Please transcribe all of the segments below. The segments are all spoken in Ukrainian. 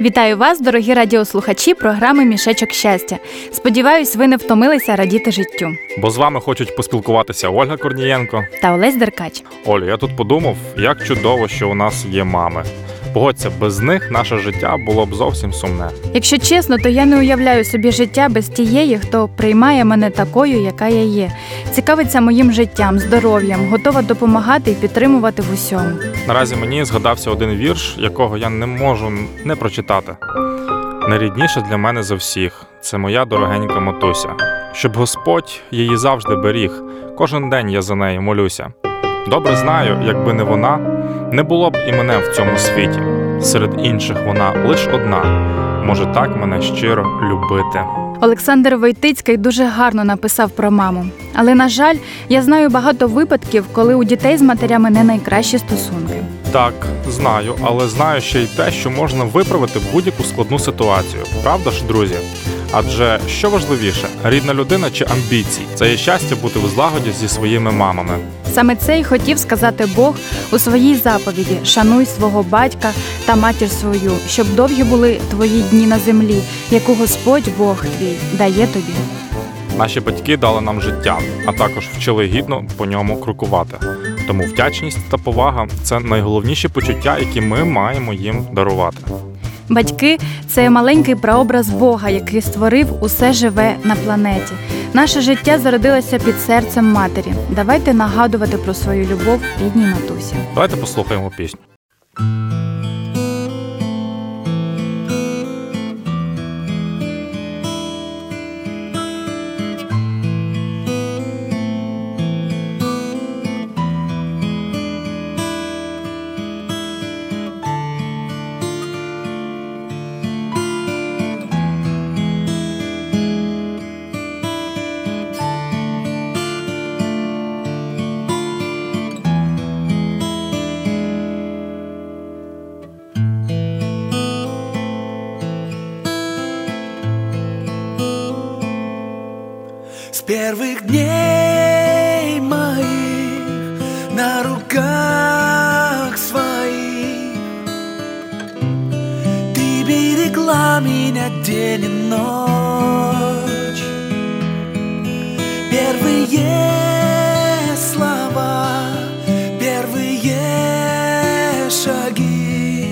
Вітаю вас, дорогі радіослухачі програми Мішечок щастя. Сподіваюсь, ви не втомилися радіти життю. Бо з вами хочуть поспілкуватися Ольга Корнієнко. Та Олесь Деркач. Олю, я тут подумав, як чудово, що у нас є мами. Погодься, без них наше життя було б зовсім сумне. Якщо чесно, то я не уявляю собі життя без тієї, хто приймає мене такою, яка я є, цікавиться моїм життям, здоров'ям, готова допомагати і підтримувати в усьому. Наразі мені згадався один вірш, якого я не можу не прочитати. Найрідніше для мене за всіх це моя дорогенька матуся, щоб Господь її завжди беріг. Кожен день я за нею молюся. Добре знаю, якби не вона, не було б і мене в цьому світі. Серед інших вона лиш одна може так мене щиро любити. Олександр Войтицький дуже гарно написав про маму. Але, на жаль, я знаю багато випадків, коли у дітей з матерями не найкращі стосунки. Так, знаю, але знаю ще й те, що можна виправити будь-яку складну ситуацію. Правда ж, друзі? Адже що важливіше, рідна людина чи амбіції? Це є щастя бути в злагоді зі своїми мамами. Саме це й хотів сказати Бог у своїй заповіді: шануй свого батька та матір свою, щоб довгі були твої дні на землі, яку Господь Бог твій дає тобі. Наші батьки дали нам життя, а також вчили гідно по ньому крокувати. Тому вдячність та повага це найголовніші почуття, які ми маємо їм дарувати. Батьки це маленький прообраз Бога, який створив усе живе на планеті. Наше життя зародилося під серцем матері. Давайте нагадувати про свою любов рідній матусі. Давайте послухаємо пісню. Первых дней моих на руках своих. Ты берегла меня день и ночь. Первые слова, первые шаги.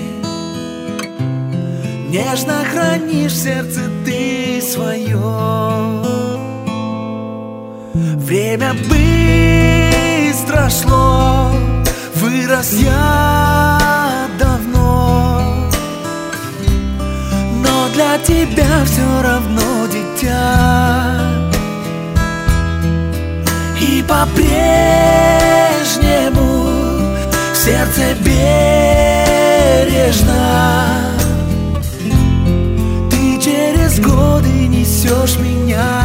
Нежно хранишь сердце ты свое Время быстро шло, вырос я давно, но для тебя все равно дитя. И по-прежнему в сердце бережно Ты через годы несешь меня.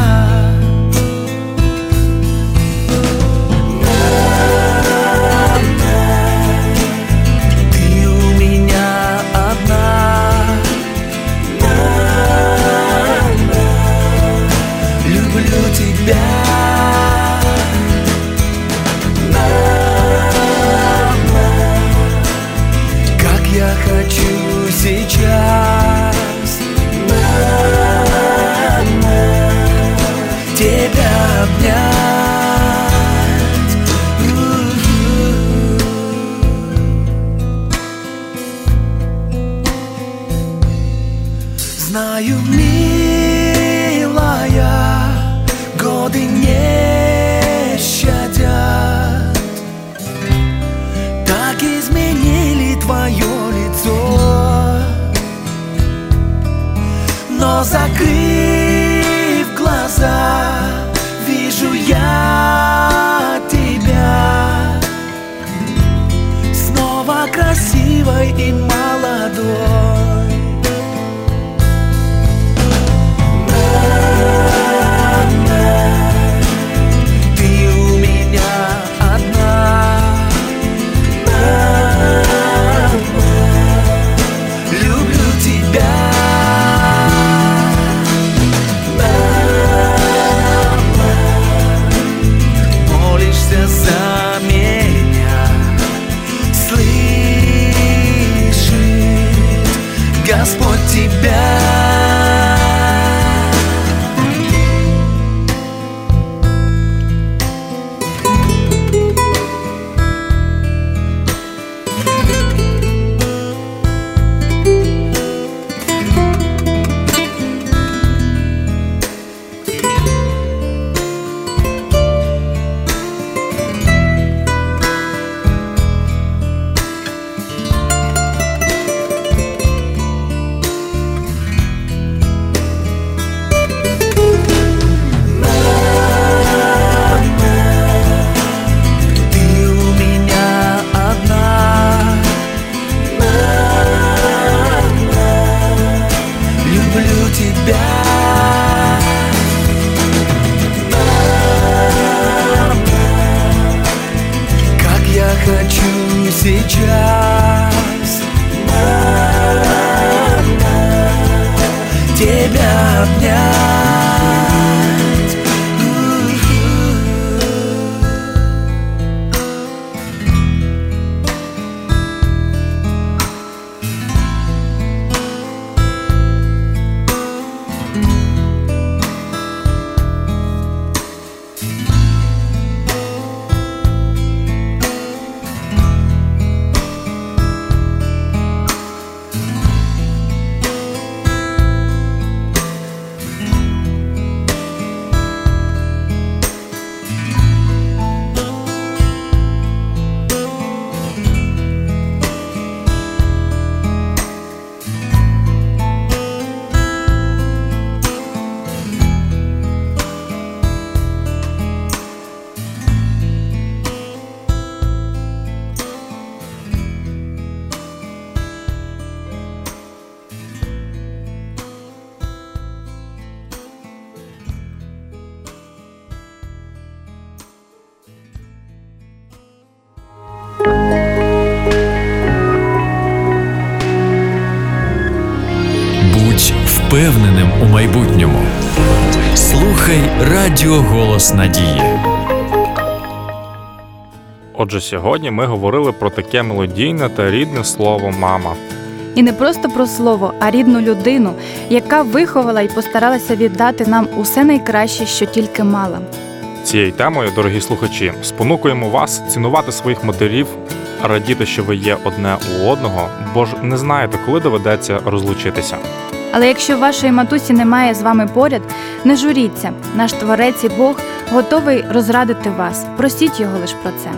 Знаю, милая, годы не щадят. Так изменили твое лицо. Но закрыв глаза, вижу я тебя. Снова красивой и молодой Господь тебя. Тебя обнять. Впевненим у майбутньому. Слухай Радіо Голос Надії. Отже, сьогодні ми говорили про таке мелодійне та рідне слово мама. І не просто про слово, а рідну людину, яка виховала і постаралася віддати нам усе найкраще, що тільки мала. Цією темою, дорогі слухачі, спонукуємо вас цінувати своїх матерів, радіти, що ви є одне у одного, бо ж не знаєте, коли доведеться розлучитися. Але якщо вашої матусі немає з вами поряд, не журіться. Наш творець і Бог готовий розрадити вас. Просіть його лише про це.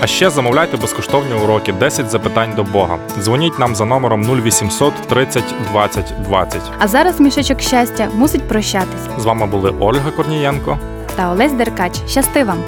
А ще замовляйте безкоштовні уроки 10 запитань до Бога. Дзвоніть нам за номером 0800 30 20 20. А зараз мішечок щастя мусить прощатись. З вами були Ольга Корнієнко. Та Олесь Деркач. Щасти вам!